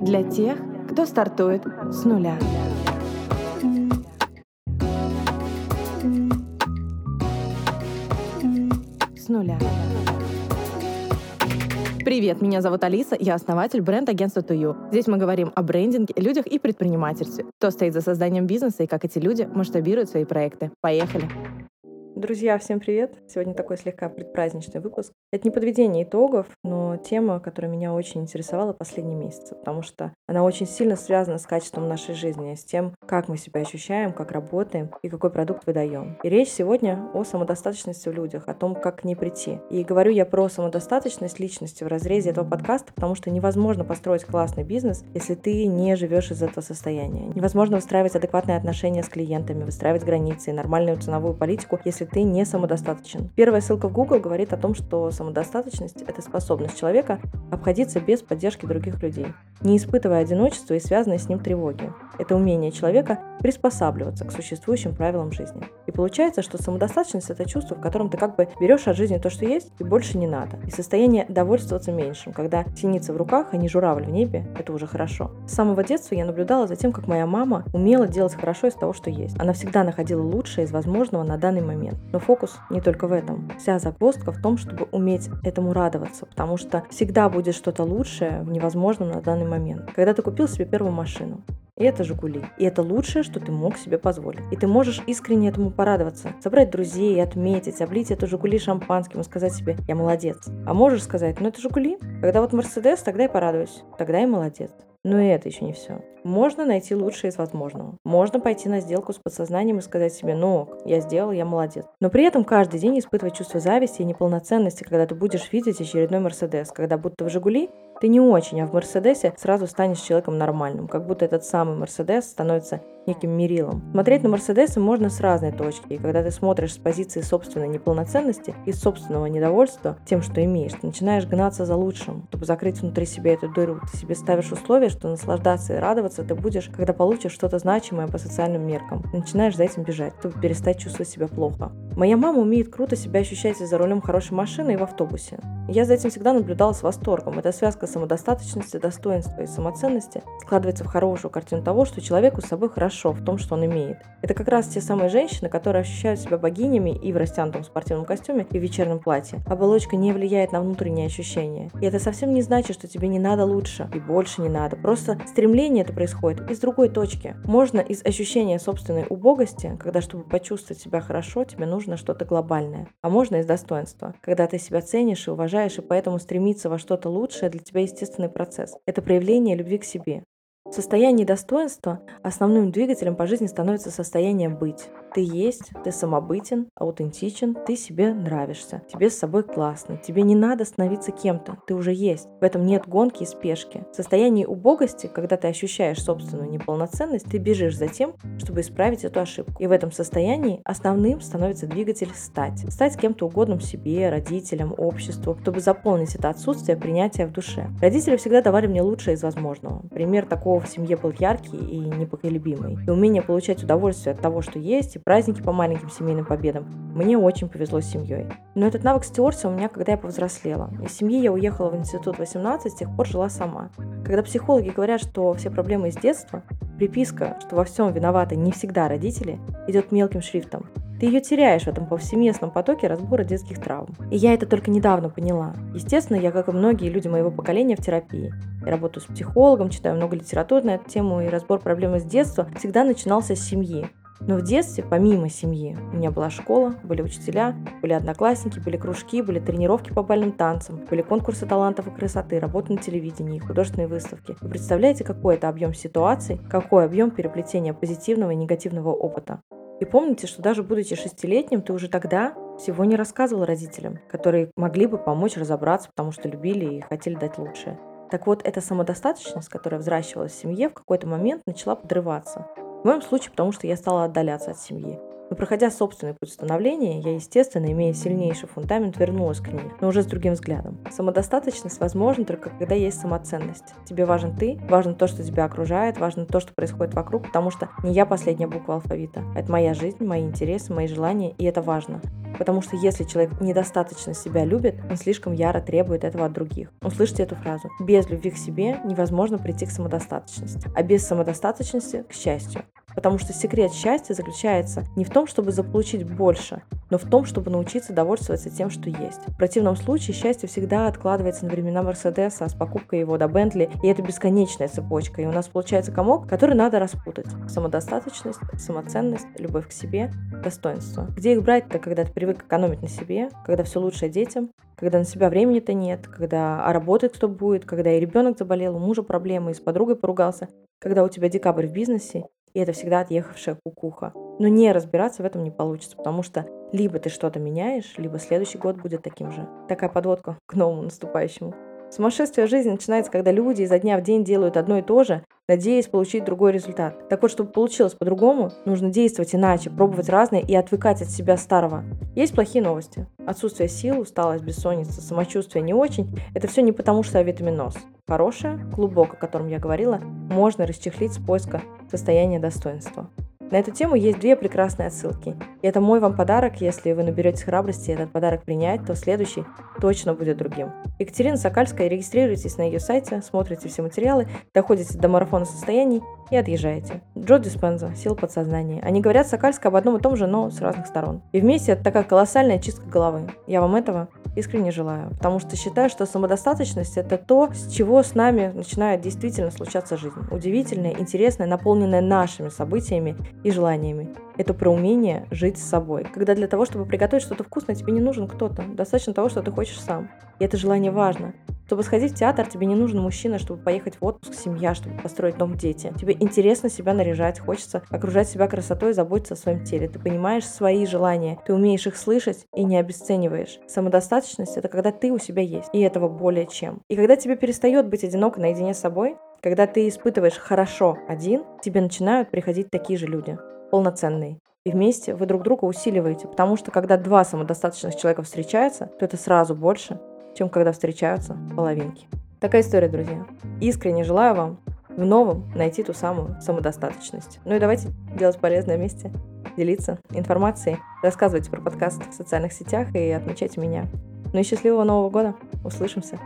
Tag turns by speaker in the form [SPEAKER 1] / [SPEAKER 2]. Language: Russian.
[SPEAKER 1] для тех, кто стартует с нуля. С нуля. Привет, меня зовут Алиса, я основатель бренд-агентства Тую. Здесь мы говорим о брендинге, людях и предпринимательстве. Кто стоит за созданием бизнеса и как эти люди масштабируют свои проекты. Поехали! Друзья, всем привет! Сегодня такой слегка предпраздничный выпуск. Это не подведение итогов, но тема, которая меня очень интересовала последние месяцы, потому что она очень сильно связана с качеством нашей жизни, с тем, как мы себя ощущаем, как работаем и какой продукт выдаем. И речь сегодня о самодостаточности в людях, о том, как к ней прийти. И говорю я про самодостаточность личности в разрезе этого подкаста, потому что невозможно построить классный бизнес, если ты не живешь из этого состояния. Невозможно выстраивать адекватные отношения с клиентами, выстраивать границы и нормальную ценовую политику, если ты не самодостаточен. Первая ссылка в Google говорит о том, что самодостаточность – это способность человека обходиться без поддержки других людей, не испытывая одиночества и связанной с ним тревоги. Это умение человека приспосабливаться к существующим правилам жизни. И получается, что самодостаточность – это чувство, в котором ты как бы берешь от жизни то, что есть, и больше не надо. И состояние довольствоваться меньшим, когда синица в руках, а не журавль в небе – это уже хорошо. С самого детства я наблюдала за тем, как моя мама умела делать хорошо из того, что есть. Она всегда находила лучшее из возможного на данный момент. Но фокус не только в этом. Вся загвоздка в том, чтобы уметь этому радоваться, потому что всегда будет что-то лучшее в невозможном на данный момент. Когда ты купил себе первую машину, и это «Жигули». И это лучшее, что ты мог себе позволить. И ты можешь искренне этому порадоваться. Собрать друзей, отметить, облить эту «Жигули» шампанским и сказать себе «я молодец». А можешь сказать «ну это «Жигули». Когда вот «Мерседес», тогда и порадуюсь. Тогда и молодец. Но и это еще не все. Можно найти лучшее из возможного. Можно пойти на сделку с подсознанием и сказать себе, ну, я сделал, я молодец. Но при этом каждый день испытывать чувство зависти и неполноценности, когда ты будешь видеть очередной Мерседес, когда будто в Жигули ты не очень, а в Мерседесе сразу станешь человеком нормальным, как будто этот самый Мерседес становится неким мерилом. Смотреть на Мерседесы можно с разной точки, и когда ты смотришь с позиции собственной неполноценности и собственного недовольства тем, что имеешь, ты начинаешь гнаться за лучшим, чтобы закрыть внутри себя эту дыру. Ты себе ставишь условие, что наслаждаться и радоваться ты будешь, когда получишь что-то значимое по социальным меркам. Ты начинаешь за этим бежать, чтобы перестать чувствовать себя плохо. Моя мама умеет круто себя ощущать за рулем хорошей машины и в автобусе. Я за этим всегда наблюдала с восторгом. Эта связка самодостаточности, достоинства и самоценности складывается в хорошую картину того, что человеку с собой хорошо в том, что он имеет. Это как раз те самые женщины, которые ощущают себя богинями и в растянутом спортивном костюме, и в вечернем платье. Оболочка не влияет на внутренние ощущения. И это совсем не значит, что тебе не надо лучше и больше не надо. Просто стремление это происходит из другой точки. Можно из ощущения собственной убогости, когда чтобы почувствовать себя хорошо, тебе нужно что-то глобальное. А можно из достоинства, когда ты себя ценишь и уважаешь уважаешь, и поэтому стремиться во что-то лучшее для тебя естественный процесс. Это проявление любви к себе. В состоянии достоинства основным двигателем по жизни становится состояние быть. Ты есть, ты самобытен, аутентичен, ты себе нравишься, тебе с собой классно, тебе не надо становиться кем-то, ты уже есть. В этом нет гонки и спешки. В состоянии убогости, когда ты ощущаешь собственную неполноценность, ты бежишь за тем, чтобы исправить эту ошибку. И в этом состоянии основным становится двигатель стать. Стать кем-то угодным себе, родителям, обществу, чтобы заполнить это отсутствие принятия в душе. Родители всегда давали мне лучшее из возможного. Пример такого в семье был яркий и непоколебимый. И умение получать удовольствие от того, что есть, и праздники по маленьким семейным победам. Мне очень повезло с семьей. Но этот навык стерся у меня, когда я повзрослела. Из семьи я уехала в институт 18, с тех пор жила сама. Когда психологи говорят, что все проблемы из детства, приписка, что во всем виноваты не всегда родители, идет мелким шрифтом. Ты ее теряешь в этом повсеместном потоке разбора детских травм. И я это только недавно поняла. Естественно, я, как и многие люди моего поколения, в терапии. Я работаю с психологом, читаю много литературы на эту тему, и разбор проблем из детства всегда начинался с семьи. Но в детстве, помимо семьи, у меня была школа, были учителя, были одноклассники, были кружки, были тренировки по бальным танцам, были конкурсы талантов и красоты, работа на телевидении, художественные выставки. Вы представляете, какой это объем ситуаций, какой объем переплетения позитивного и негативного опыта. И помните, что даже будучи шестилетним, ты уже тогда всего не рассказывал родителям, которые могли бы помочь разобраться, потому что любили и хотели дать лучшее. Так вот, эта самодостаточность, которая взращивалась в семье, в какой-то момент начала подрываться. В моем случае, потому что я стала отдаляться от семьи. Но проходя собственный путь становления, я, естественно, имея сильнейший фундамент, вернулась к ней, но уже с другим взглядом. Самодостаточность возможна только когда есть самоценность. Тебе важен ты, важно то, что тебя окружает, важно то, что происходит вокруг, потому что не я последняя буква алфавита. Это моя жизнь, мои интересы, мои желания, и это важно. Потому что если человек недостаточно себя любит, он слишком яро требует этого от других. Услышьте эту фразу. Без любви к себе невозможно прийти к самодостаточности. А без самодостаточности – к счастью. Потому что секрет счастья заключается не в том, чтобы заполучить больше, но в том, чтобы научиться довольствоваться тем, что есть. В противном случае счастье всегда откладывается на времена Мерседеса с покупкой его до Бентли, и это бесконечная цепочка, и у нас получается комок, который надо распутать. Самодостаточность, самоценность, любовь к себе, достоинство. Где их брать-то, когда ты привык экономить на себе, когда все лучше детям, когда на себя времени-то нет, когда а работать кто будет, когда и ребенок заболел, у мужа проблемы, и с подругой поругался, когда у тебя декабрь в бизнесе, и это всегда отъехавшая кукуха. Но не разбираться в этом не получится, потому что либо ты что-то меняешь, либо следующий год будет таким же. Такая подводка к новому наступающему. Сумасшествие жизни начинается, когда люди изо дня в день делают одно и то же, надеясь получить другой результат. Так вот, чтобы получилось по-другому, нужно действовать иначе, пробовать разные и отвыкать от себя старого. Есть плохие новости. Отсутствие сил, усталость, бессонница, самочувствие не очень – это все не потому, что я витаминоз. Хорошее, глубоко, о котором я говорила, можно расчехлить с поиска состояния достоинства. На эту тему есть две прекрасные отсылки. И это мой вам подарок. Если вы наберетесь храбрости этот подарок принять, то следующий точно будет другим. Екатерина Сокальская, регистрируйтесь на ее сайте, смотрите все материалы, доходите до марафона состояний и отъезжаете. Джо Диспенза, сила подсознания. Они говорят Сокальска об одном и том же, но с разных сторон. И вместе это такая колоссальная чистка головы. Я вам этого искренне желаю, потому что считаю, что самодостаточность – это то, с чего с нами начинает действительно случаться жизнь. Удивительная, интересная, наполненная нашими событиями и желаниями. Это про умение жить с собой. Когда для того, чтобы приготовить что-то вкусное, тебе не нужен кто-то. Достаточно того, что ты хочешь сам. И это желание важно. Чтобы сходить в театр, тебе не нужен мужчина, чтобы поехать в отпуск, семья, чтобы построить дом, дети. Тебе интересно себя наряжать, хочется окружать себя красотой заботиться о своем теле. Ты понимаешь свои желания, ты умеешь их слышать и не обесцениваешь. Самодостаточность — это когда ты у себя есть, и этого более чем. И когда тебе перестает быть одиноко наедине с собой, когда ты испытываешь хорошо один, тебе начинают приходить такие же люди, полноценные. И вместе вы друг друга усиливаете, потому что когда два самодостаточных человека встречаются, то это сразу больше, чем когда встречаются половинки. Такая история, друзья. Искренне желаю вам в новом найти ту самую самодостаточность. Ну и давайте делать полезное вместе, делиться информацией, рассказывать про подкаст в социальных сетях и отмечать меня. Ну и счастливого Нового года. Услышимся.